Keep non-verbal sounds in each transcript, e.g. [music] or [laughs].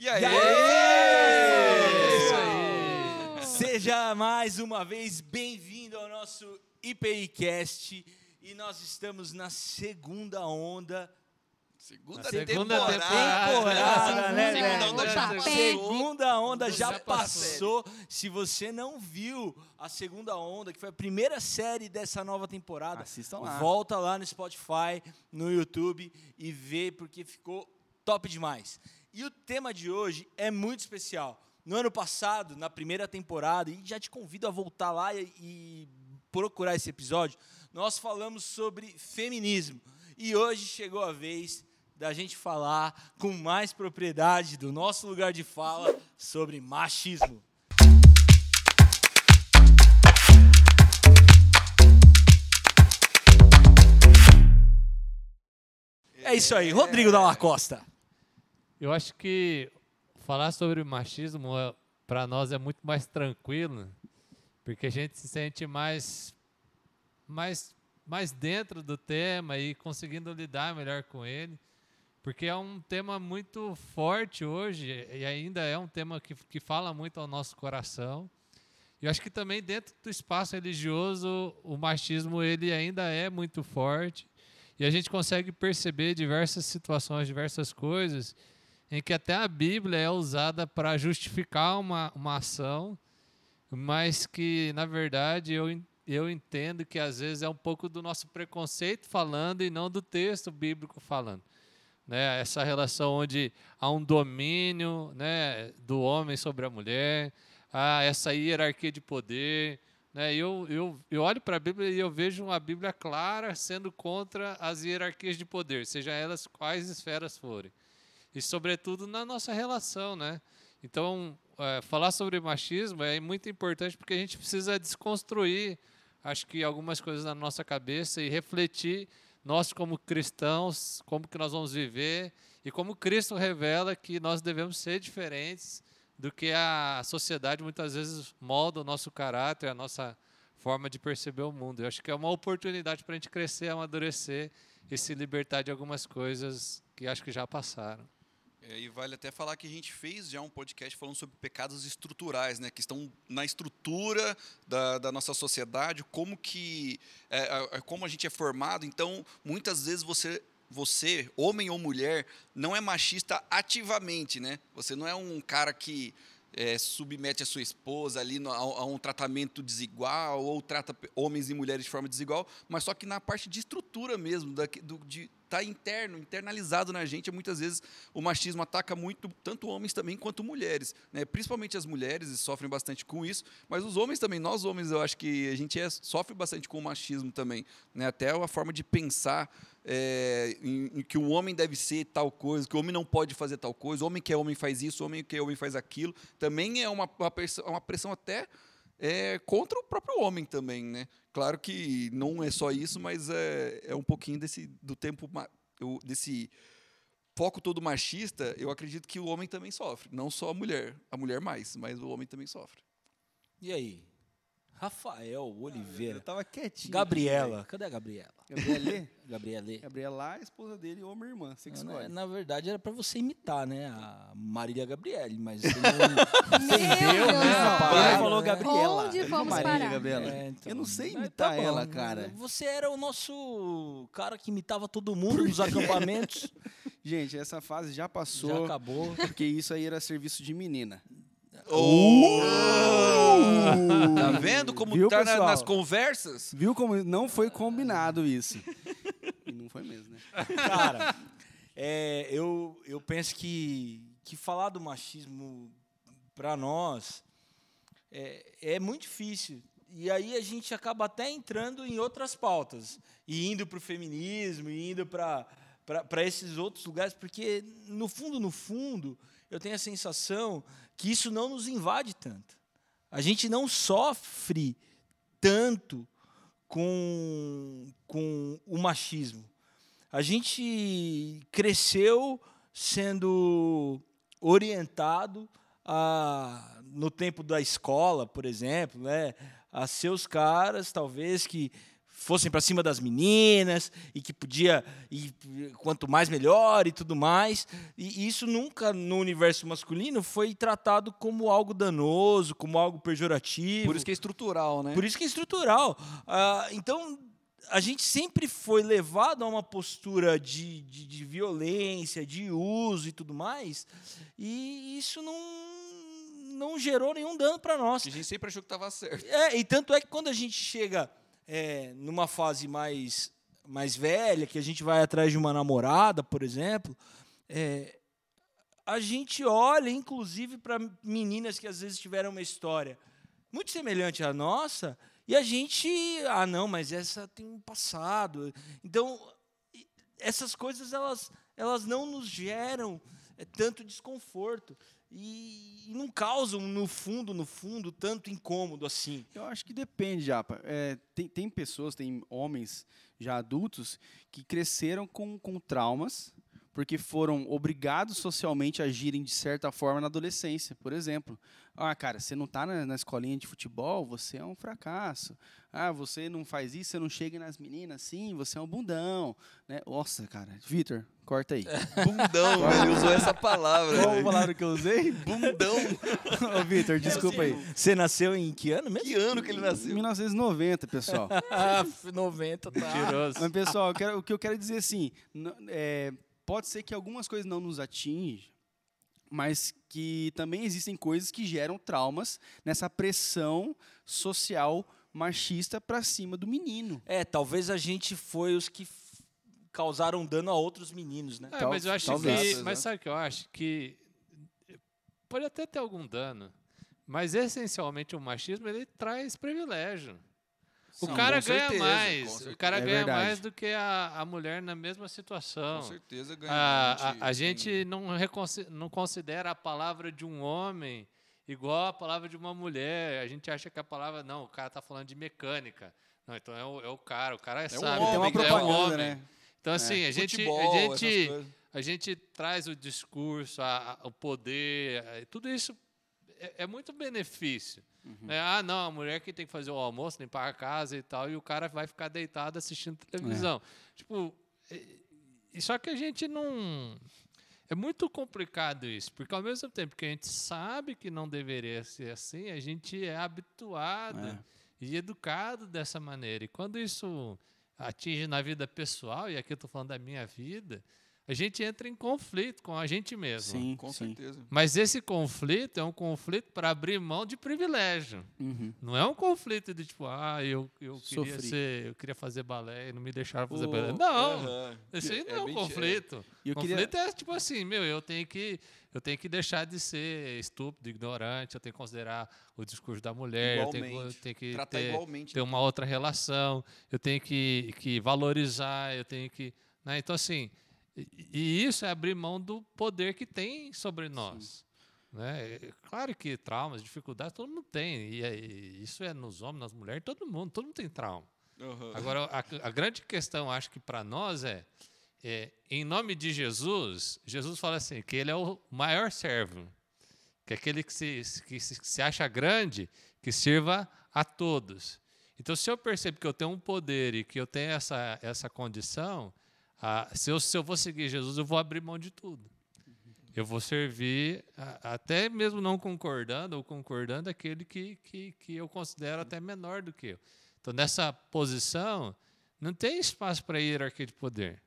E aí? E aí? É isso aí. Seja mais uma vez bem-vindo ao nosso IPIcast e nós estamos na segunda onda. Segunda, Segunda temporada. temporada. Temporada, né, Segunda velho? onda já passou. Segunda onda já Já passou. Se você não viu a segunda onda, que foi a primeira série dessa nova temporada, Assistam lá. volta lá no Spotify, no YouTube e vê porque ficou top demais. E o tema de hoje é muito especial. No ano passado, na primeira temporada, e já te convido a voltar lá e, e procurar esse episódio, nós falamos sobre feminismo. E hoje chegou a vez da gente falar com mais propriedade do nosso lugar de fala sobre machismo. É isso aí, Rodrigo Dalla Costa. Eu acho que falar sobre machismo para nós é muito mais tranquilo, porque a gente se sente mais, mais, mais dentro do tema e conseguindo lidar melhor com ele, porque é um tema muito forte hoje e ainda é um tema que, que fala muito ao nosso coração. E acho que também dentro do espaço religioso o machismo ele ainda é muito forte e a gente consegue perceber diversas situações, diversas coisas em que até a Bíblia é usada para justificar uma, uma ação, mas que, na verdade, eu, eu entendo que às vezes é um pouco do nosso preconceito falando e não do texto bíblico falando. Né? Essa relação onde há um domínio né, do homem sobre a mulher, há essa hierarquia de poder. Né? Eu, eu, eu olho para a Bíblia e eu vejo uma Bíblia clara sendo contra as hierarquias de poder, seja elas quais esferas forem e sobretudo na nossa relação, né? Então, é, falar sobre machismo é muito importante porque a gente precisa desconstruir, acho que algumas coisas na nossa cabeça e refletir nós como cristãos, como que nós vamos viver e como Cristo revela que nós devemos ser diferentes do que a sociedade muitas vezes molda o nosso caráter, a nossa forma de perceber o mundo. Eu acho que é uma oportunidade para a gente crescer, amadurecer e se libertar de algumas coisas que acho que já passaram. É, e vale até falar que a gente fez já um podcast falando sobre pecados estruturais, né, que estão na estrutura da, da nossa sociedade, como que é, é, é, como a gente é formado. Então, muitas vezes você você, homem ou mulher, não é machista ativamente, né? Você não é um cara que é, submete a sua esposa ali no- a, a um tratamento desigual ou trata homens e mulheres de forma desigual, mas só que na parte de estrutura mesmo, da, do, de tá interno, internalizado na gente, muitas vezes o machismo ataca muito tanto homens também quanto mulheres, né? Principalmente as mulheres sofrem bastante com isso, mas os homens também, nós homens, eu acho que a gente é, sofre bastante com o machismo também, né? Até a forma de pensar é, em, em que o homem deve ser tal coisa, que o homem não pode fazer tal coisa, o homem que é homem faz isso, o homem que é homem faz aquilo, também é uma, uma, pressão, uma pressão até é, contra o próprio homem também, né? Claro que não é só isso, mas é, é um pouquinho desse do tempo desse foco todo machista. Eu acredito que o homem também sofre, não só a mulher, a mulher mais, mas o homem também sofre. E aí? Rafael Oliveira. Eu tava quietinho. Gabriela. Cadê a Gabriela? Gabriela? [laughs] Gabriela. Gabriela, a esposa dele ou minha irmã. Você que Na, escolhe. na verdade era pra você imitar, né? A Marília Gabriele, mas você [laughs] não entendeu, Deus, né? Falou? Gabriela. Onde Marília, parar? Gabriela. É, então. Eu não sei Mas imitar tá bom, ela, cara. Você era o nosso cara que imitava todo mundo nos acampamentos. [laughs] Gente, essa fase já Já passou. acabou. Porque isso aí era serviço de menina. Tá vendo como Viu, tá na- pessoal? nas conversas? Viu como não foi combinado isso? E não foi mesmo, né? Cara, é, eu, eu penso que, que falar do machismo para nós é, é muito difícil. E aí a gente acaba até entrando em outras pautas. E indo para o feminismo, e indo para esses outros lugares, porque, no fundo, no fundo, eu tenho a sensação que isso não nos invade tanto. A gente não sofre tanto com, com o machismo. A gente cresceu sendo orientado a, no tempo da escola, por exemplo, né, a seus caras, talvez, que fossem para cima das meninas e que podia e quanto mais melhor e tudo mais. E isso nunca no universo masculino foi tratado como algo danoso, como algo pejorativo. Por isso que é estrutural, né? Por isso que é estrutural. Ah, então a gente sempre foi levado a uma postura de, de, de violência, de uso e tudo mais, e isso não não gerou nenhum dano para nós. A gente sempre achou que estava certo. É, e tanto é que quando a gente chega é, numa fase mais, mais velha, que a gente vai atrás de uma namorada, por exemplo, é, a gente olha, inclusive, para meninas que às vezes tiveram uma história muito semelhante à nossa, e a gente, ah, não, mas essa tem um passado. Então, essas coisas, elas, elas não nos geram é, tanto desconforto e, não causam, no fundo, no fundo, tanto incômodo assim. Eu acho que depende, Japa. É, tem, tem pessoas, tem homens já adultos que cresceram com, com traumas porque foram obrigados socialmente a agirem de certa forma na adolescência, por exemplo. Ah, cara, você não está na, na, escolinha de futebol, você é um fracasso. Ah, você não faz isso, você não chega nas meninas assim, você é um bundão. Né? Nossa, cara. Vitor, corta aí. [laughs] bundão, ele usou essa palavra. Qual a palavra que eu usei? Bundão. [laughs] Ô, Vitor, desculpa aí. Você nasceu em que ano mesmo? Que ano que ele nasceu? 1990, pessoal. [laughs] ah, 90, tá. Mentiroso. Mas, pessoal, quero, o que eu quero dizer assim, é, pode ser que algumas coisas não nos atinjam, mas que também existem coisas que geram traumas nessa pressão social machista para cima do menino. É, talvez a gente foi os que causaram dano a outros meninos, né? É, mas eu acho talvez. que, mas sabe o que eu acho que pode até ter algum dano, mas essencialmente o machismo ele traz privilégio. O Sim, cara ganha certeza, mais. O cara é ganha verdade. mais do que a, a mulher na mesma situação. Com certeza ganha. A, a, a gente não, não considera a palavra de um homem igual a palavra de uma mulher. A gente acha que a palavra. Não, o cara está falando de mecânica. Não, então é o, é o cara. O cara é, é sabe. Um homem, tem uma propaganda, é um homem. né? Então, assim, é. a gente. Futebol, a gente a gente traz o discurso, a, a, o poder, a, tudo isso é, é muito benefício. Uhum. É, ah, não, a mulher que tem que fazer o almoço, limpar a casa e tal, e o cara vai ficar deitado assistindo televisão. É. Tipo, e, só que a gente não. É muito complicado isso, porque ao mesmo tempo que a gente sabe que não deveria ser assim, a gente é habituado é. e educado dessa maneira. E quando isso atinge na vida pessoal, e aqui eu estou falando da minha vida, a gente entra em conflito com a gente mesmo. Sim, com sim. certeza. Mas esse conflito é um conflito para abrir mão de privilégio. Uhum. Não é um conflito de tipo, ah, eu, eu queria ser, eu queria fazer balé e não me deixaram fazer oh, balé. Não, uhum. esse aí não é, é um conflito. O conflito queria... é tipo assim, meu, eu tenho que eu tenho que deixar de ser estúpido, ignorante, eu tenho que considerar o discurso da mulher, igualmente. eu tenho, eu tenho que Tratar ter, igualmente. ter uma outra relação, eu tenho que, que valorizar, eu tenho que. Né? Então, assim, e isso é abrir mão do poder que tem sobre nós. Né? Claro que traumas, dificuldades, todo mundo tem. E, é, e isso é nos homens, nas mulheres, todo mundo, todo mundo tem trauma. Uhum. Agora, a, a, grande questão, acho que para nós é, é, em nome de Jesus, Jesus fala assim, que ele é o maior servo, que é aquele que se, que se, que se acha grande, que sirva a todos. Então, se eu percebo que eu tenho um poder e que eu tenho essa, essa condição, ah, se, eu, se eu vou seguir Jesus, eu vou abrir mão de tudo. Eu vou servir, até mesmo não concordando ou concordando, aquele que, que, que eu considero até menor do que eu. Então, nessa posição, não tem espaço para hierarquia de poder.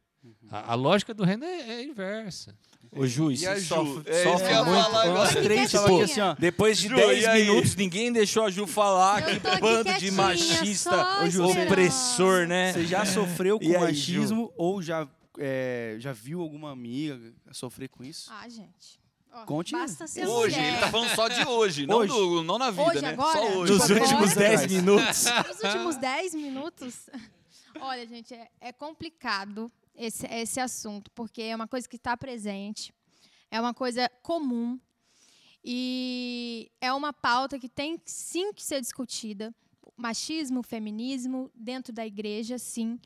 A, a, lógica do reino é, é inversa. O juiz e a Ju? sofre, é sofre muito. Nós três tipo, assim, ó. Depois de 10 minutos, ninguém deixou a Ju falar. que bando de machista, Ju, opressor, né? Você já sofreu com aí, machismo Ju? ou já, é, já viu alguma amiga sofrer com isso? Ah, gente. Oh, Conte hoje, mulher. ele tá falando só de hoje, não, hoje. Do, não na vida, hoje, né? Agora? Só hoje. Nos últimos 10 minutos. Nos últimos 10 minutos. [laughs] Olha, gente, é, é complicado esse, esse assunto, porque é uma coisa que está presente, é uma coisa comum e é uma pauta que tem sim que ser discutida. Machismo, feminismo, dentro da igreja, sim,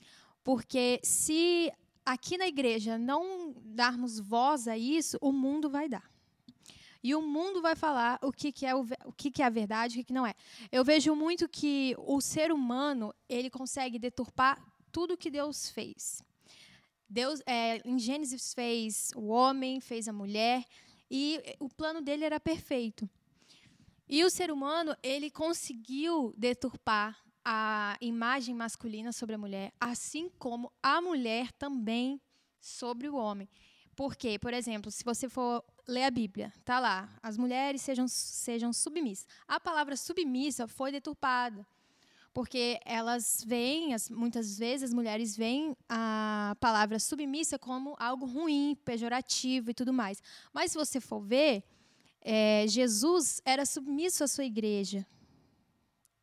porque se aqui na igreja não darmos voz a isso, o mundo vai dar. e o mundo vai falar o que, que é o, o que, que é a verdade, o que, que não é. Eu vejo muito que o ser humano ele consegue deturpar tudo que Deus fez. Deus, é, em Gênesis fez o homem, fez a mulher e o plano dele era perfeito. E o ser humano ele conseguiu deturpar a imagem masculina sobre a mulher, assim como a mulher também sobre o homem. Por quê? Por exemplo, se você for ler a Bíblia, tá lá, as mulheres sejam, sejam submissas. A palavra submissa foi deturpada, porque elas veem, as- muitas vezes as mulheres veem a palavra submissa como algo ruim, pejorativo e tudo mais. Mas se você for ver, é, Jesus era submisso à sua igreja.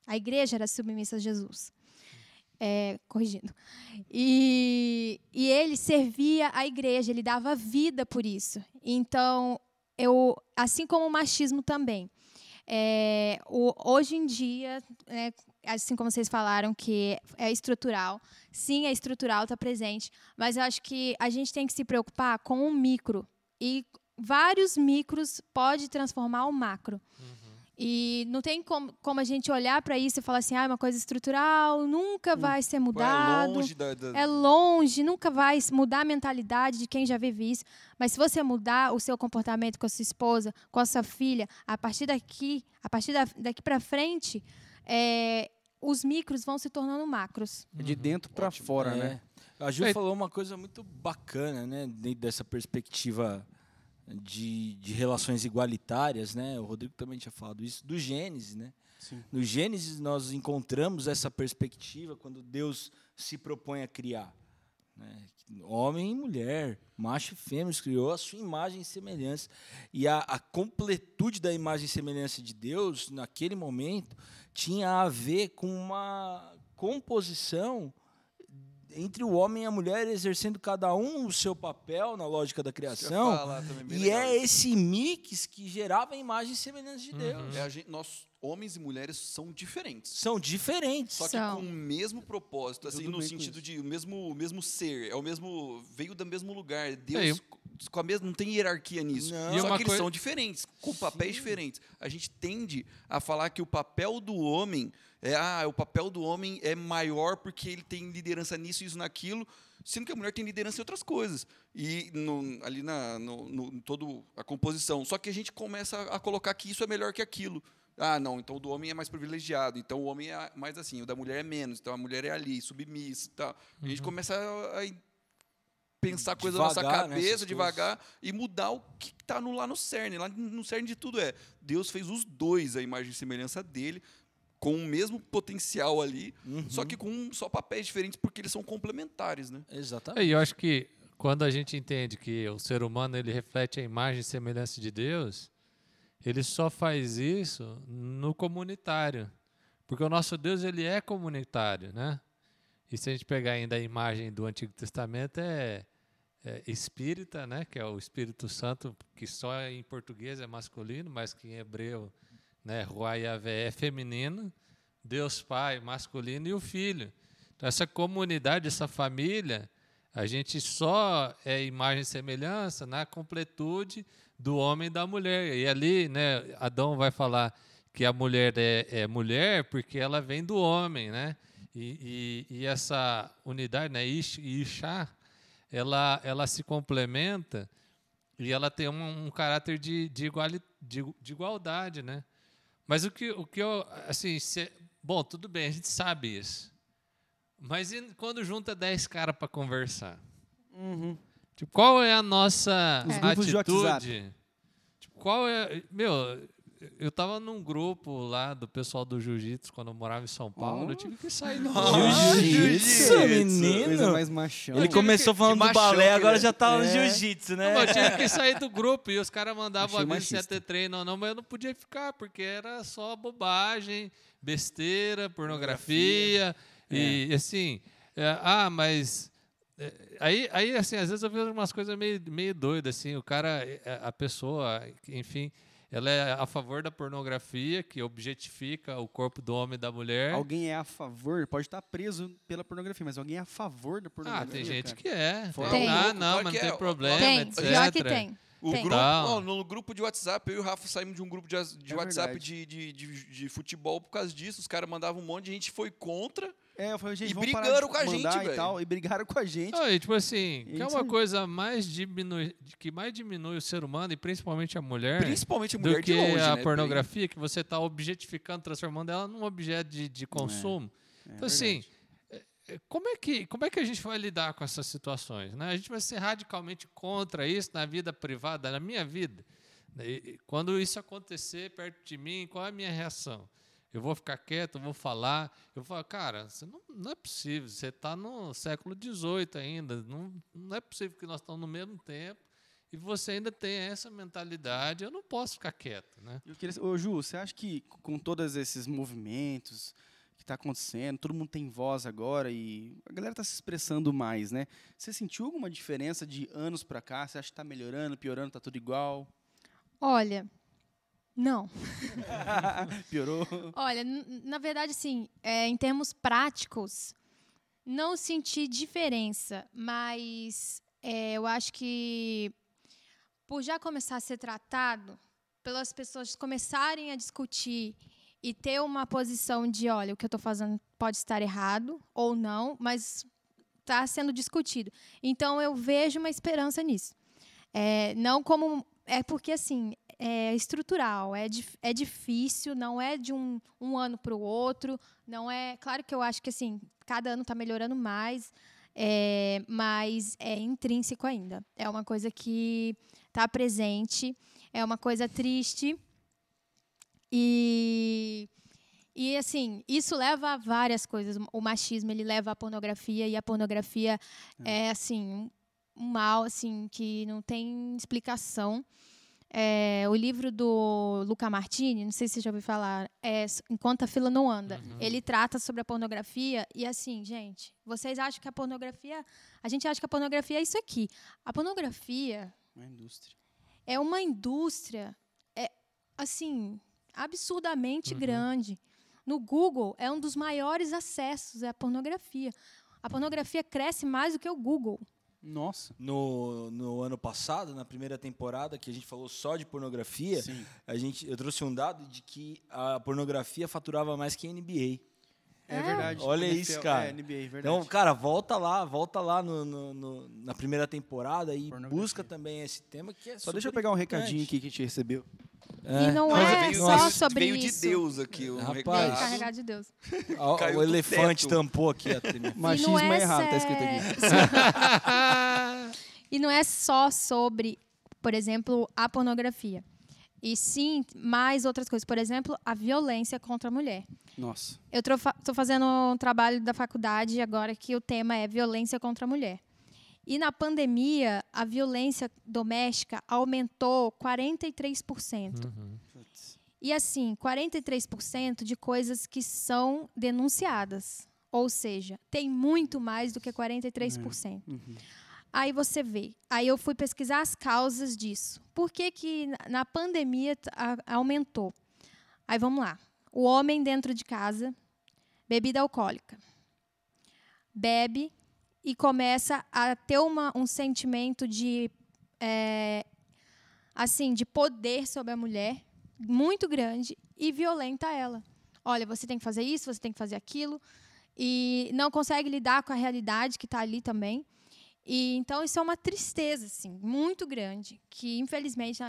A igreja era submissa a Jesus. É, corrigindo. E, e ele servia a igreja, ele dava vida por isso. Então, eu, assim como o machismo também. é, o- hoje em dia, é, assim como vocês falaram que é estrutural, sim, é estrutural, está presente, mas eu acho que a gente tem que se preocupar com o micro. E vários micros pode transformar o macro. E não tem como, como a gente olhar para isso e falar assim, ah, é uma coisa estrutural, nunca vai ser é mudado. longe da, da- É longe, nunca vai mudar a mentalidade de quem já vive isso. Mas se você mudar o seu comportamento com a sua esposa, com a sua filha, a partir daqui, a partir da, daqui para frente, é, os micros vão se tornando macros. É de dentro pra fora, É. né? A Ju É. falou uma coisa muito bacana, né? Dentro dessa perspectiva de, de relações igualitárias, né? O Rodrigo também tinha falado isso, do Gênesis, né? Sim. No Gênesis nós encontramos essa perspectiva quando Deus se propõe a criar. né? Homem e mulher, macho e fêmea, Deus criou a sua imagem e semelhança. E a, a completude da imagem e semelhança de Deus, naquele momento, tinha a ver com uma composição entre o homem e a mulher, exercendo cada um o seu papel na lógica da criação. falar E legal é esse mix que gerava a imagem e semelhança de Uhum. Deus. É a gente- nós, homens e mulheres, são diferentes. São diferentes. Só que São. com o mesmo propósito, assim, no sentido de o mesmo, o mesmo ser, é o mesmo. veio do mesmo lugar. Deus É, com a mesma. Não tem hierarquia nisso. Não. E Só uma que eles coi- são diferentes, com papéis diferentes. A gente tende a falar que o papel do homem é ah, o papel do homem é maior porque ele tem liderança nisso, isso, naquilo, sendo que a mulher tem liderança em outras coisas. E no- ali na no, no- a composição. Só que a gente começa a colocar que isso é melhor que aquilo. Ah, não, então o do homem é mais privilegiado, então o homem é mais assim, o da mulher é menos, então a mulher é ali, submissa e tal. A gente começa a, a pensar coisa na nossa Devagar, né, cabeça, essas devagar, e mudar o que está no, lá no cerne. Lá no cerne de tudo é, Deus fez os dois a imagem e semelhança dele, com o mesmo potencial ali, Uhum. só que com só papéis diferentes, porque eles são complementares, né? Exatamente. E eu acho que quando a gente entende que o ser humano ele reflete a imagem e semelhança de Deus, ele só faz isso no comunitário. Porque o nosso Deus ele é comunitário, né? E se a gente pegar ainda a imagem do Antigo Testamento é, é espírita, né? Que é o Espírito Santo, que só em português é masculino, mas que em hebreu, né? Yahvé é feminino. Deus Pai masculino e o Filho. Então, essa comunidade, essa família, a gente só é imagem e semelhança na completude do homem e da mulher. E ali, né, Adão vai falar que a mulher é, é mulher porque ela vem do homem, né? E, e, e essa unidade, né, Ish Ishá, ela, ela se complementa e ela tem um, um caráter de, de, iguali, de, de igualdade, né? Mas o que, o que eu, assim, se- bom, tudo bem, a gente sabe isso. Mas e quando junta 10 caras para conversar? Uhum. Tipo, qual é a nossa Os atitude? Tipo, qual é. Meu, eu tava num grupo lá do pessoal do Jiu-Jitsu quando eu morava em São Paulo. Eu tive que sair do Jiu-jitsu, Coisa menino. mais machão. Ele começou que- falando do balé, agora ele já tá no é. jiu-jitsu, né? Não, eu tive que sair do grupo e os caras mandavam Achei aviso se ia machista. ter treino ou não, mas eu não podia ficar, porque era só bobagem, besteira, pornografia. E assim, é, ah, mas. é, aí, aí, assim, às vezes eu vejo umas coisas meio, meio doidas, assim, o cara, é, a pessoa, enfim, ela é a favor da pornografia, que objetifica o corpo do homem e da mulher. Alguém é a favor, pode estar preso pela pornografia, mas alguém é a favor da Ah, pornografia. tem gente cara. que é. Tem. Ah, não, mas não tem é. problema, tem, etc. pior que tem. O Tem. grupo, Tá. ó, no grupo de WhatsApp, eu e o Rafa saímos de um grupo de, de É WhatsApp de, de, de, de futebol por causa disso. Os caras mandavam um monte de gente foi contra. É, eu falei, gente, E vamos brigaram de com a gente, mandar e velho. tal. E brigaram com a gente. Ah, e tipo assim, que é uma coisa mais diminui, que mais diminui o ser humano e principalmente a mulher Principalmente a mulher do que de longe, a né? pornografia, que você está objetificando, transformando ela num objeto de, de consumo. É então, assim, é, é, como é, que, como é que a gente vai lidar com essas situações? Né? A gente vai ser radicalmente contra isso na vida privada, na minha vida. E- e Quando isso acontecer perto de mim, qual é a minha reação? Eu vou ficar quieto, eu vou falar. Eu vou falar, cara, você não, não é possível, você está no século XVIII ainda. Não, não é possível que nós estamos no mesmo tempo e você ainda tem essa mentalidade. Eu não posso ficar quieto, né? Eu queria, ô Ju, você acha que com todos esses movimentos que está acontecendo, todo mundo tem voz agora e a galera está se expressando mais, né? Você sentiu alguma diferença de anos para cá? Você acha que está melhorando, piorando, tá tudo igual? Olha, não. [laughs] Piorou? Olha, na verdade, assim, é, em termos práticos, não senti diferença, mas é, eu acho que por já começar a ser tratado, pelas pessoas começarem a discutir e ter uma posição de, olha, o que eu estou fazendo pode estar errado ou não, mas está sendo discutido. Então eu vejo uma esperança nisso. É, não como é porque assim é estrutural, é, dif- é difícil, não é de um, um ano para o outro, não é. Claro que eu acho que assim cada ano está melhorando mais, é, mas é intrínseco ainda. É uma coisa que está presente, é uma coisa triste e e assim isso leva a várias coisas. O machismo ele leva à pornografia e a pornografia é, assim um, um mal assim que não tem explicação. É, o livro do Luca Martini, não sei se você já ouviu falar, é Enquanto a Fila Não Anda. Ele trata sobre a pornografia e assim, gente, vocês acham que a pornografia. A gente acha que a pornografia é isso aqui. A pornografia Uma indústria. é uma indústria, é, assim, absurdamente grande. No Google, é um dos maiores acessos é a pornografia. A pornografia cresce mais do que o Google. Nossa. No, no ano passado, na primeira temporada, que a gente falou só de pornografia, Sim. a gente, eu trouxe um dado de que a pornografia faturava mais que a NBA. É, É. verdade. Olha NFL, isso, cara. É, NBA. Então, cara, volta lá, volta lá no, no- no- na primeira temporada e busca também esse tema que é Só deixa eu pegar um recadinho aqui que a gente recebeu. E não Mas é veio, só veio- sobre veio de isso. Deus aqui. Um Rapaz. carregado de Deus. [laughs] O elefante teto. tampou aqui a. Machismo é é errado, tá escrito aqui. [laughs] E não é só sobre, por exemplo, a pornografia. E sim, mais outras coisas. Por exemplo, a violência contra a mulher. Nossa. Eu estou fazendo um trabalho da faculdade agora que o tema é violência contra a mulher. E na pandemia, a violência doméstica aumentou 43%. E assim, 43% de coisas que são denunciadas. Ou seja, tem muito mais do que 43%. Aí você vê. Aí eu fui pesquisar as causas disso. Por que, que na- pandemia a- aumentou? Aí vamos lá. O homem dentro de casa, bebida alcoólica. Bebe e começa a ter uma, um sentimento de é, assim de poder sobre a mulher muito grande e violenta ela. Olha, você tem que fazer isso, você tem que fazer aquilo e não consegue lidar com a realidade que está ali também. E então isso é uma tristeza assim muito grande que infelizmente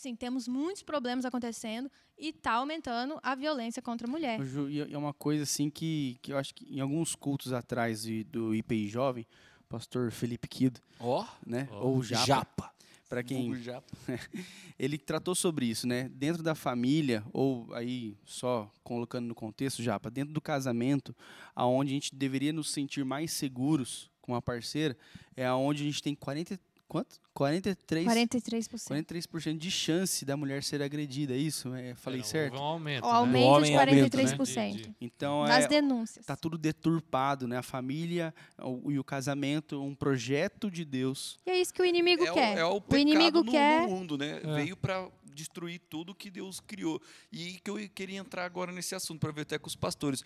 sim temos muitos problemas acontecendo e está aumentando a violência contra a mulher. E é uma coisa assim que, que eu acho que em alguns cultos atrás do IPI Jovem, o pastor Felipe Kido, Ó, né? Ó, Ou Japa, japa. para quem japa. [laughs] ele tratou sobre isso, né? Dentro da família, ou aí só colocando no contexto, Japa, dentro do casamento, aonde a gente deveria nos sentir mais seguros com a parceira, é aonde a gente tem 40, quanto? 43, 43%. 43% de chance da mulher ser agredida, é isso? É, falei Não, certo? um aumento, O né? aumento homem de aumenta, né? 43% De- de- Então, das é, denúncias. tá tudo deturpado, né? A família o- e o casamento, um projeto de Deus. E é isso que o inimigo é o, quer. é o o inimigo no, quer no mundo, né? É. Veio para destruir tudo que Deus criou. E que eu queria entrar agora nesse assunto, para ver até com os pastores.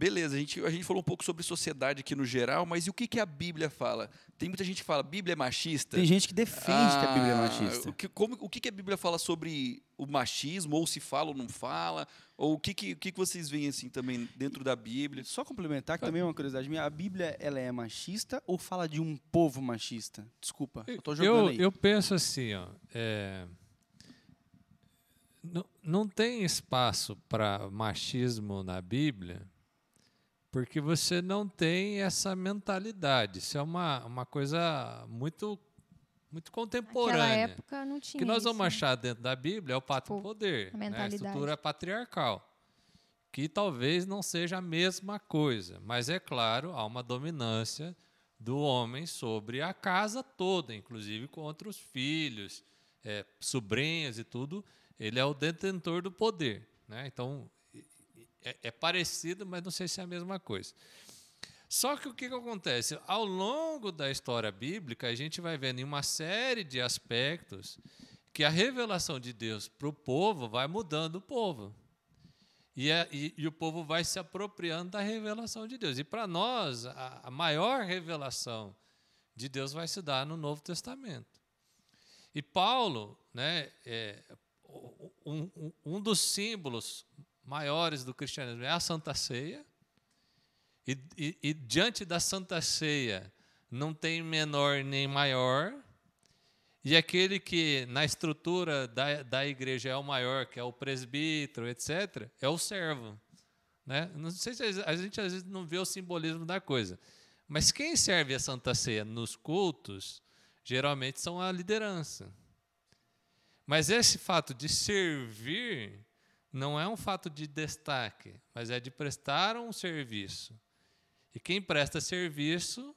Beleza, a gente, a gente falou um pouco sobre sociedade aqui no geral, mas e o que, que a Bíblia fala? Tem muita gente que fala, Bíblia é machista? Tem gente que defende que a Bíblia é Ah, machista. O que, como, o que, que a Bíblia fala sobre o machismo, ou se fala ou não fala? Ou o que, que, o que, que vocês veem assim também dentro da Bíblia? Só complementar, que também é uma curiosidade minha. A Bíblia, ela é machista ou fala de um povo machista? Desculpa, eu tô jogando Eu, aí. eu penso assim, ó, é, não, não tem espaço para machismo na Bíblia, porque você não tem essa mentalidade. Isso é uma, uma coisa muito, muito Naquela contemporânea. época não tinha O que nós vamos isso, né? achar dentro da Bíblia é o pato Tipo, poder, a né? a estrutura patriarcal, que talvez não seja a mesma coisa, mas é claro, há uma dominância do homem sobre a casa toda, inclusive contra os filhos, é, sobrinhos e tudo, ele é o detentor do poder. Né? Então, é, é parecido, mas não sei se é a mesma coisa. Só que o que, que acontece? Ao longo da história bíblica, a gente vai vendo em uma série de aspectos que a revelação de Deus para o povo vai mudando o povo. E, é- e- e o povo vai se apropriando da revelação de Deus. E para nós, a, a maior revelação de Deus vai se dar no Novo Testamento. E Paulo, né, é, um, um- um dos símbolos maiores do cristianismo é a Santa Ceia. E, e- e diante da Santa Ceia não tem menor nem maior. E aquele que na estrutura da, da igreja é o maior, que é o presbítero, etc., é o servo. Né? Não sei se a gente às vezes não vê o simbolismo da coisa. Mas quem serve a Santa Ceia nos cultos, geralmente são a liderança. Mas esse fato de servir não é um fato de destaque, mas é de prestar um serviço. E quem presta serviço,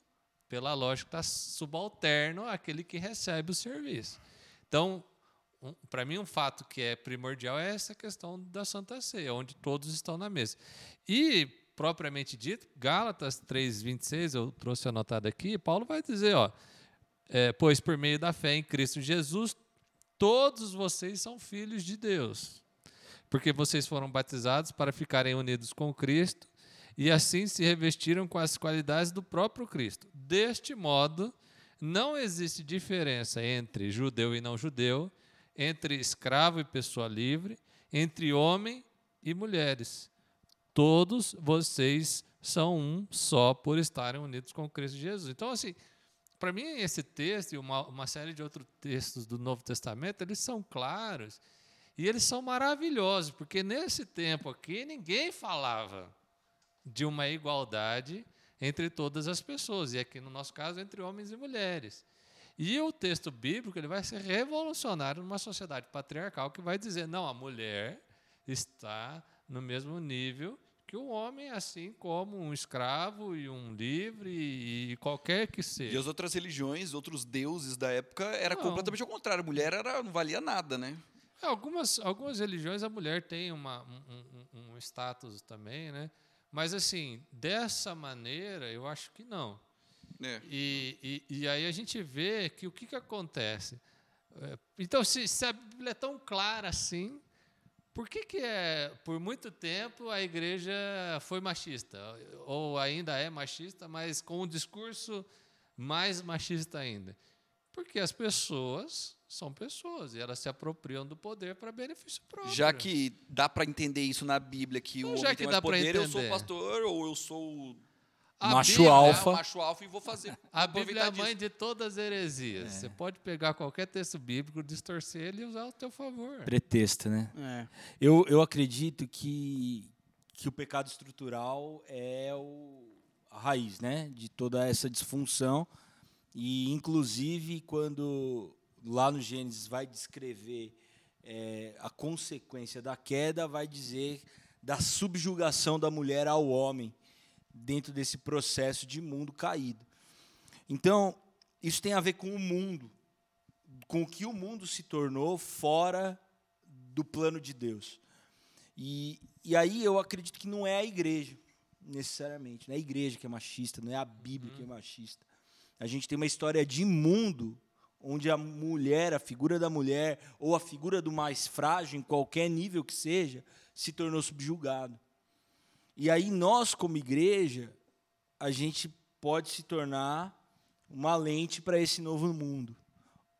pela lógica, está subalterno àquele que recebe o serviço. Então, um, para mim, um fato que é primordial é essa questão da Santa Ceia, onde todos estão na mesa. E, propriamente dito, Gálatas 3,26, eu trouxe anotado aqui, Paulo vai dizer, ó, é, pois por meio da fé em Cristo Jesus, todos vocês são filhos de Deus, porque vocês foram batizados para ficarem unidos com Cristo e assim se revestiram com as qualidades do próprio Cristo. Deste modo, não existe diferença entre judeu e não judeu, entre escravo e pessoa livre, entre homem e mulheres. Todos vocês são um só por estarem unidos com Cristo Jesus. Então, assim, para mim, esse texto e uma, uma série de outros textos do Novo Testamento, eles são claros e eles são maravilhosos, porque nesse tempo aqui ninguém falava de uma igualdade entre todas as pessoas, e aqui no nosso caso, entre homens e mulheres. E o texto bíblico ele vai ser revolucionário numa sociedade patriarcal que vai dizer: não, a mulher está no mesmo nível que o homem, assim como um escravo e um livre e qualquer que E seja. as outras religiões, outros deuses da época, era Não. completamente ao contrário. A mulher era, não valia nada, né? É, Algumas, algumas religiões a mulher tem uma, um, um- status também, né? Mas assim, dessa maneira, eu acho que não. É. E, e, e aí a gente vê que o que, que acontece? É, Então, se, se a Bíblia é tão clara assim, por que, que é, por muito tempo a igreja foi machista? Ou ainda é machista, mas com um discurso mais machista ainda? Porque as pessoas são pessoas e elas se apropriam do poder para benefício próprio. Já que dá para entender isso na Bíblia, que Então, o já homem que tem mais poder, eu sou pastor ou eu sou A Macho Bíblia- alfa. é, macho alfa e vou fazer. A Bíblia é a mãe disso. de todas as heresias. Você pode pegar qualquer texto bíblico, distorcer ele e usar ao teu favor. Pretexto, né? É. Eu, eu acredito que, que o pecado estrutural é o, a raiz né, de toda essa disfunção. E, inclusive, quando lá no Gênesis vai descrever eh, a consequência da queda, vai dizer da subjugação da mulher ao homem dentro desse processo de mundo caído. Então, isso tem a ver com o mundo, com o que o mundo se tornou fora do plano de Deus. E, e aí eu acredito que não é a igreja, necessariamente. Não é a igreja que é machista, não é a Bíblia que é machista. A gente tem uma história de mundo onde a mulher, a figura da mulher, ou a figura do mais frágil, em qualquer nível que seja, se tornou subjugado. E aí nós, como igreja, a gente pode se tornar uma lente para esse novo mundo.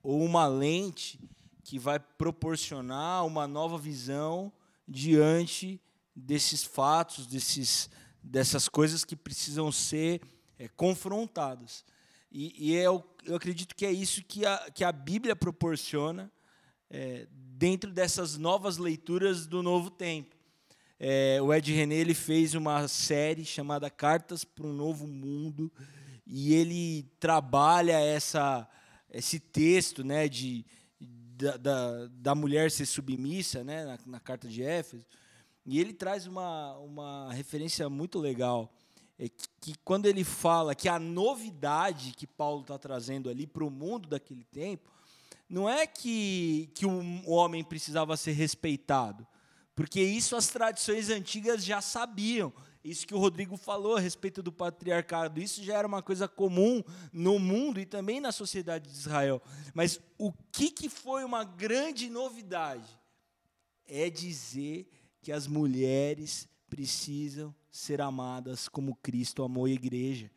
Ou uma lente que vai proporcionar uma nova visão diante desses fatos, desses, dessas coisas que precisam ser é, confrontadas. E, e é, eu, eu acredito que é isso que a, que a Bíblia proporciona é, dentro dessas novas leituras do Novo Tempo. É, o Ed René ele fez uma série chamada Cartas para um Novo Mundo e ele trabalha essa, esse texto né, de, da, da, da mulher ser submissa né, na, na carta de Éfeso. E ele traz uma, uma referência muito legal. É que, que quando ele fala que a novidade que Paulo está trazendo ali para o mundo daquele tempo, não é que, que o homem precisava ser respeitado, porque isso as tradições antigas já sabiam. Isso que o Rodrigo falou a respeito do patriarcado, isso já era uma coisa comum no mundo e também na sociedade de Israel. Mas o que, que foi uma grande novidade? É dizer que as mulheres precisam ser amadas como Cristo amou a igreja.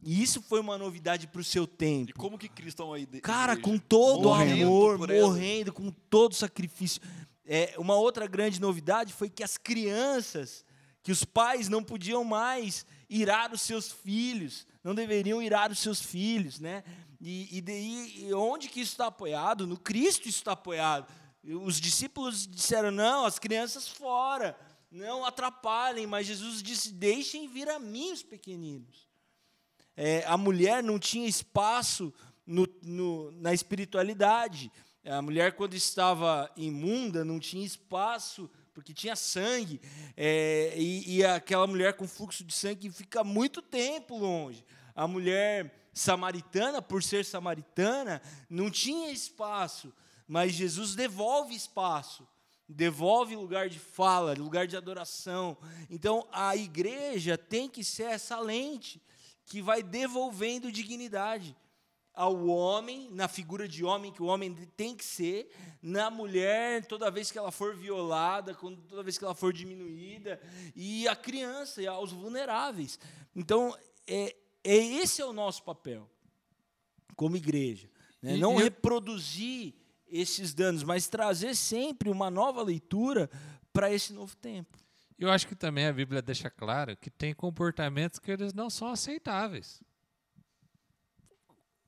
E isso foi uma novidade para o seu tempo. E como que Cristo amou a igreja? Cara, com todo Morrendo amor, morrendo, com todo sacrifício. É, uma outra grande novidade foi que as crianças, que os pais não podiam mais irar os seus filhos, não deveriam irar os seus filhos, né? E, e, daí, e onde que isso está apoiado? No Cristo isso está apoiado. Os discípulos disseram, não, as crianças fora, não atrapalhem, mas Jesus disse, deixem vir a mim os pequeninos. É, a mulher não tinha espaço no, no, na espiritualidade. A mulher, quando estava imunda, não tinha espaço, porque tinha sangue. É, e, e aquela mulher com fluxo de sangue fica muito tempo longe. A mulher samaritana, por ser samaritana, não tinha espaço. Mas Jesus devolve espaço, devolve lugar de fala, lugar de adoração. Então a igreja tem que ser essa lente que vai devolvendo dignidade ao homem, na figura de homem que o homem tem que ser, na mulher, toda vez que ela for violada, toda vez que ela for diminuída, e a criança, e aos vulneráveis. Então, é, é esse é o nosso papel como igreja. Né? Não reproduzir esses danos, mas trazer sempre uma nova leitura para esse novo tempo. Eu acho que também a Bíblia deixa claro que tem comportamentos que eles não são aceitáveis.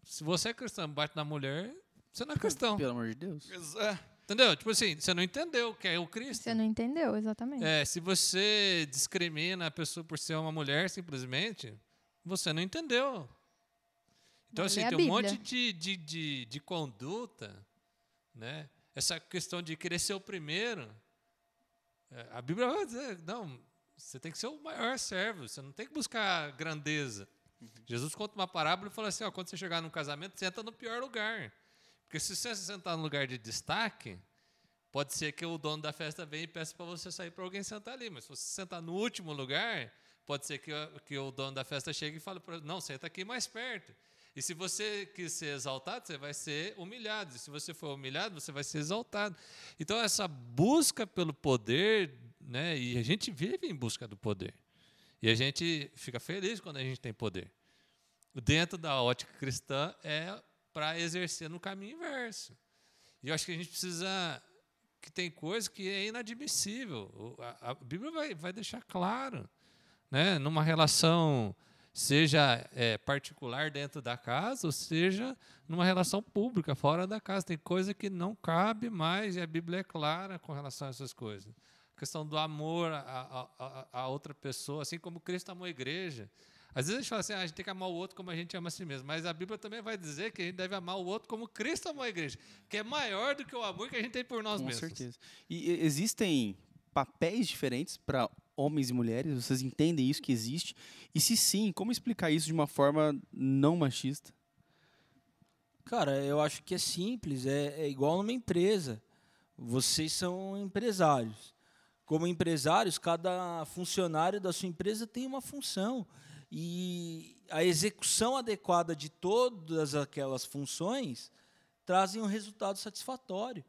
Se você é cristão e bate na mulher, você não é cristão. Pelo amor de Deus. É, Entendeu? Tipo assim, você não entendeu o que é o Cristo. Você não entendeu, exatamente. É, se você discrimina a pessoa por ser uma mulher, simplesmente, você não entendeu. Então, assim, tem um monte de, de, de, de conduta, né? Essa questão de querer ser o primeiro. é, a Bíblia vai dizer, não, você tem que ser o maior servo, você não tem que buscar grandeza. Jesus conta uma parábola e fala assim, ó, quando você chegar num casamento, senta no pior lugar. Porque se você sentar no lugar de destaque, Pode ser que o dono da festa venha e peça para você sair para alguém sentar ali, mas se você sentar no último lugar, pode ser que, o- que o dono da festa chegue e fale para não, senta aqui mais perto. E se você quis ser exaltado, você vai ser humilhado. E se você for humilhado, você vai ser exaltado. Então, essa busca pelo poder, né, e a gente vive em busca do poder. E a gente fica feliz quando a gente tem poder. Dentro da ótica cristã, é para exercer no caminho inverso. E eu acho que a gente precisa que tem coisa que é inadmissível. A, a Bíblia vai, vai deixar claro, né? Numa relação seja é, particular dentro da casa, ou seja numa relação pública fora da casa, tem coisa que não cabe mais e a Bíblia é clara com relação a essas coisas. A questão do amor a, a, a, outra pessoa, assim como Cristo amou a igreja. Às vezes a gente fala assim, ah, a gente tem que amar o outro como a gente ama a si mesmo. Mas a Bíblia também vai dizer que a gente deve amar o outro como Cristo amou a igreja, que é maior do que o amor que a gente tem por nós Com mesmos. certeza. E e- existem papéis diferentes para homens e mulheres? Vocês entendem isso que existe? E se sim, como explicar isso de uma forma não machista? Cara, eu acho que é simples, é, é igual numa empresa. Vocês são empresários. Como empresários, cada funcionário da sua empresa tem uma função. E a execução adequada de todas aquelas funções trazem um resultado satisfatório.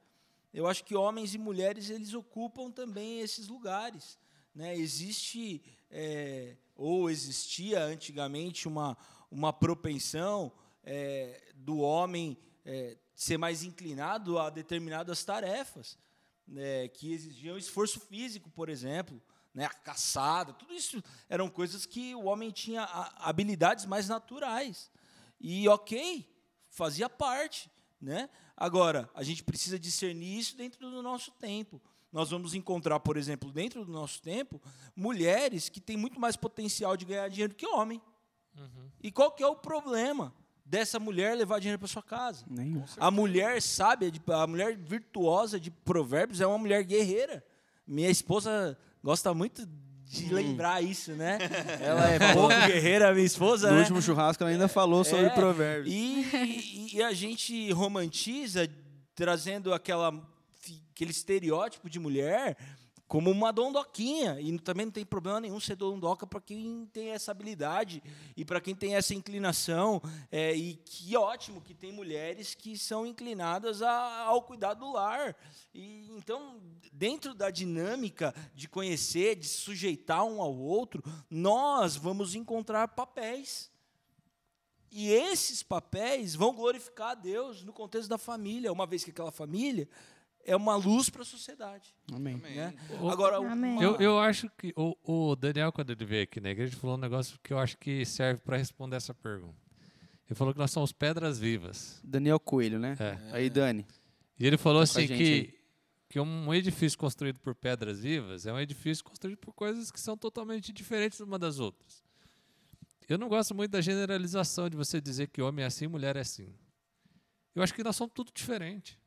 Eu acho que homens e mulheres eles ocupam também esses lugares. Né? Existe, é, ou existia antigamente, uma, uma propensão é, do homem é, ser mais inclinado a determinadas tarefas né, que exigiam esforço físico, por exemplo, né, a caçada, tudo isso eram coisas que o homem tinha habilidades mais naturais. E ok, fazia parte. Né? Agora, a gente precisa discernir isso dentro do nosso tempo. Nós vamos encontrar, por exemplo, dentro do nosso tempo, mulheres que têm muito mais potencial de ganhar dinheiro que homem. Uhum. E qual que é o problema dessa mulher levar dinheiro para sua casa? Nenhum. A mulher sábia, a mulher virtuosa de provérbios é uma mulher guerreira. Minha esposa gosta muito de hum. lembrar isso, né? [laughs] Ela é pouco guerreira, minha esposa. No né? último churrasco ela ainda falou sobre é, provérbios. E, e, a gente romantiza trazendo aquela, aquele estereótipo de mulher como uma dondoquinha. E também não tem problema nenhum ser dondoca para quem tem essa habilidade e para quem tem essa inclinação. É, e que ótimo que tem mulheres que são inclinadas a, ao cuidado do lar. E, então, dentro da dinâmica de conhecer, de sujeitar um ao outro, nós vamos encontrar papéis. E esses papéis vão glorificar a Deus no contexto da família, uma vez que aquela família é uma luz para a sociedade. Amém. Né? Agora, Amém. Eu, eu acho que o, o, Daniel, quando ele veio aqui na igreja, falou um negócio que eu acho que serve para responder essa pergunta. Ele falou que nós somos pedras vivas. Daniel Coelho, né? É. Aí, Dani. E ele falou assim que, que um edifício construído por pedras vivas é um edifício construído por coisas que são totalmente diferentes uma das outras. Eu não gosto muito da generalização de você dizer que homem é assim, mulher é assim. Eu acho que nós somos tudo diferente.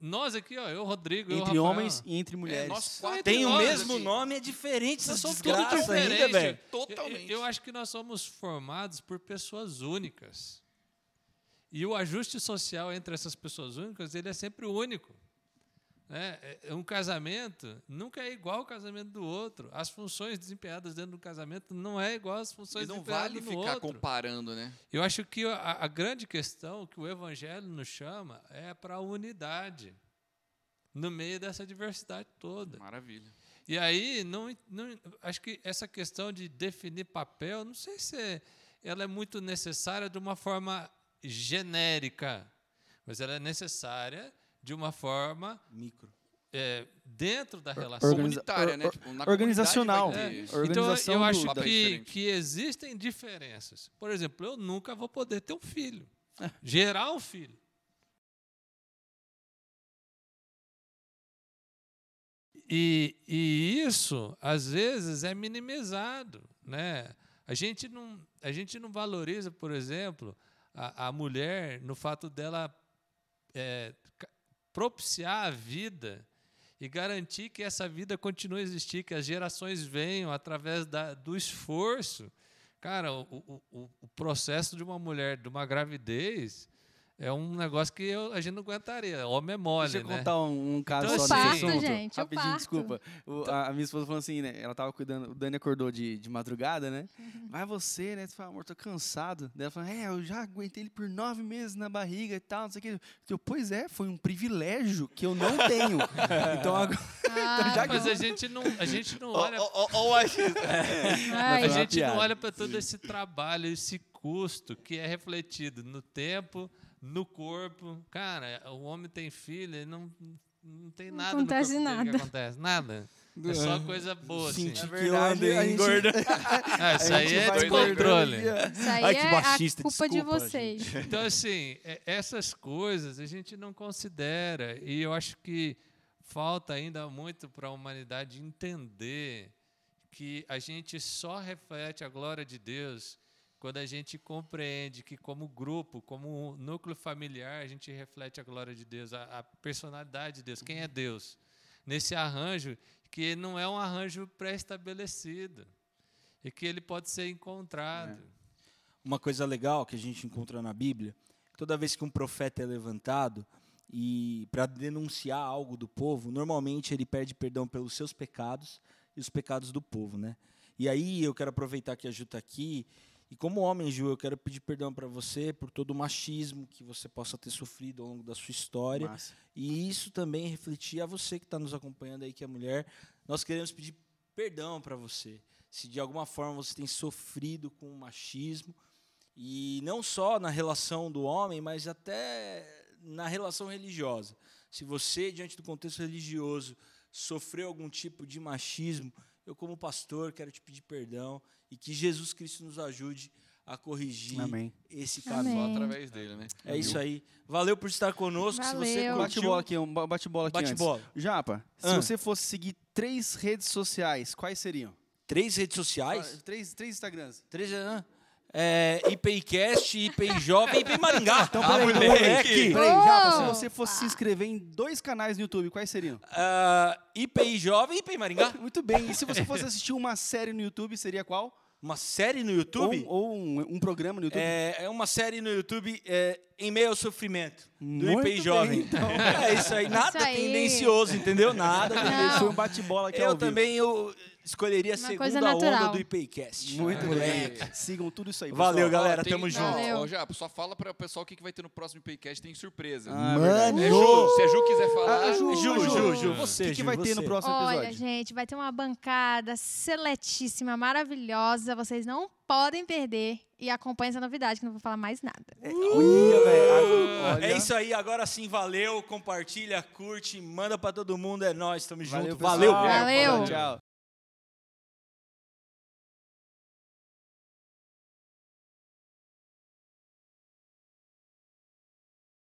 Nós aqui, ó, eu, Rodrigo, entre eu, homens e entre mulheres. É, nós Tem o mesmo aqui. nome, é diferente. Nós somos tudo diferente, velho. Totalmente. Eu, eu, acho que nós somos formados por pessoas únicas. E o ajuste social entre essas pessoas únicas, ele é sempre único. Né? É, é, um casamento nunca é igual ao casamento do outro. As funções desempenhadas dentro do casamento não é igual às funções desempenhadas no outro. não vale ficar comparando, né? Eu acho que a, a grande questão que o Evangelho nos chama é para a unidade no meio dessa diversidade toda. Maravilha. E aí, não, não, acho que essa questão de definir papel, não sei se é, ela é muito necessária de uma forma genérica, mas ela é necessária de uma forma micro. É, dentro da relação Organiza comunitária, né? Tipo, organizacional. É. Então eu acho que, que existem diferenças. Por exemplo, eu nunca vou poder ter um filho, é. [laughs] gerar um filho. E, e, isso, às vezes, é minimizado. Né? A, gente não, a gente não valoriza, por exemplo, a, a mulher no fato dela é, propiciar a vida e garantir que essa vida continue a existir, que as gerações venham através da, do esforço. Cara, o, o, o processo de uma mulher, de uma gravidez, é um negócio que eu, a gente não aguentaria. Homem é mole, Deixa eu né? contar um, um caso então, só assim, nesse assunto. Gente, Rapidinho, desculpa. O, a, a, minha esposa falou assim, né? Ela tava cuidando, o Dani acordou de, de madrugada, né? Uhum. Vai você, né? Você fala, amor, tô cansado. Daí ela falou, é, eu já aguentei ele por nove meses na barriga e tal, não sei o que. Eu, pois é, foi um privilégio que eu não tenho. [laughs] então agora. Ah. [laughs] então, já Mas a gente não, a gente não olha. Oh, oh, oh, a gente não olha para todo esse trabalho, esse custo que é refletido no tempo no corpo. Cara, o homem tem filho, ele não, não tem não nada acontece no corpo nada. que acontece. Nada. É só coisa boa, assim. Senti que eu andei engorda. ah, isso aí é descontrole. Isso aí Ai, é a culpa desculpa, de vocês. Gente. [laughs] Então, assim, é, essas coisas a gente não considera. E eu acho que falta ainda muito para a humanidade entender que a gente só reflete a glória de Deus quando a gente compreende que, como grupo, como núcleo familiar, a gente reflete a glória de Deus, a, a personalidade de Deus, quem é Deus. Nesse arranjo, que não é um arranjo pré-estabelecido e que ele pode ser encontrado. É. Uma coisa legal que a gente encontra na Bíblia, toda vez que um profeta é levantado e para denunciar algo do povo, normalmente ele pede perdão pelos seus pecados e os pecados do povo, né? E aí eu quero aproveitar que a Ju está aqui e como homem, Ju, eu quero pedir perdão para você por todo o machismo que você possa ter sofrido ao longo da sua história. Massa. E isso também refletir a você que está nos acompanhando aí, que é mulher. Nós queremos pedir perdão para você. Se de alguma forma você tem sofrido com o machismo, e não só na relação do homem, mas até na relação religiosa. Se você, diante do contexto religioso, sofreu algum tipo de machismo, eu, como pastor, quero te pedir perdão e que Jesus Cristo nos ajude a corrigir Amém. esse caso. Amém. Só através dele, né? É isso aí. Valeu por estar conosco. Se você Valeu. curtiu, Bate-bola aqui, um ba- bate-bola aqui bate antes. bola. Japa, se Ah. você fosse seguir três redes sociais, quais seriam? Três redes sociais. Ah, Três, três Instagrams. Três, ah, é, IPIcast, IPI Jovem, IPI Maringá. Então, peraí, então, moleque. Peraí, Japa, se você fosse se inscrever em dois canais no YouTube, quais seriam? Ah, IPI Jovem, IPI Maringá. Muito bem. E se você fosse assistir uma série no YouTube, seria qual? Uma série no YouTube. Ou, ou um, um programa no YouTube? É, é uma série no YouTube é, em meio ao sofrimento do Muito IPI bem, Jovem. então. [laughs] É isso aí, nada Isso aí. tendencioso, entendeu? Nada. Foi um bate-bola aqui Eu ao vivo. também eu escolheria a Uma segunda coisa onda do IPIcast. Muito moleque. bem. Sigam tudo isso aí, Valeu, pessoal. galera. Tem- tamo junto. Valeu. Ó, já, só fala para o pessoal o que que vai ter no próximo Paycast, tem surpresa. Ah, é. Mano! É Ju, se a Ju quiser falar. Ah, Ju, Ju, Ju, Ju, O você, que, que Ju, vai ter no você. próximo Olha, episódio? gente, vai ter uma bancada seletíssima, maravilhosa. Vocês não podem perder. E acompanhem essa novidade, que eu não vou falar mais nada. Olha, velho. Olha. É isso aí, agora sim, valeu. Compartilha, curte, manda pra todo mundo. É nóis, tamo Valeu, junto. pessoal. Valeu. Valeu. Tchau.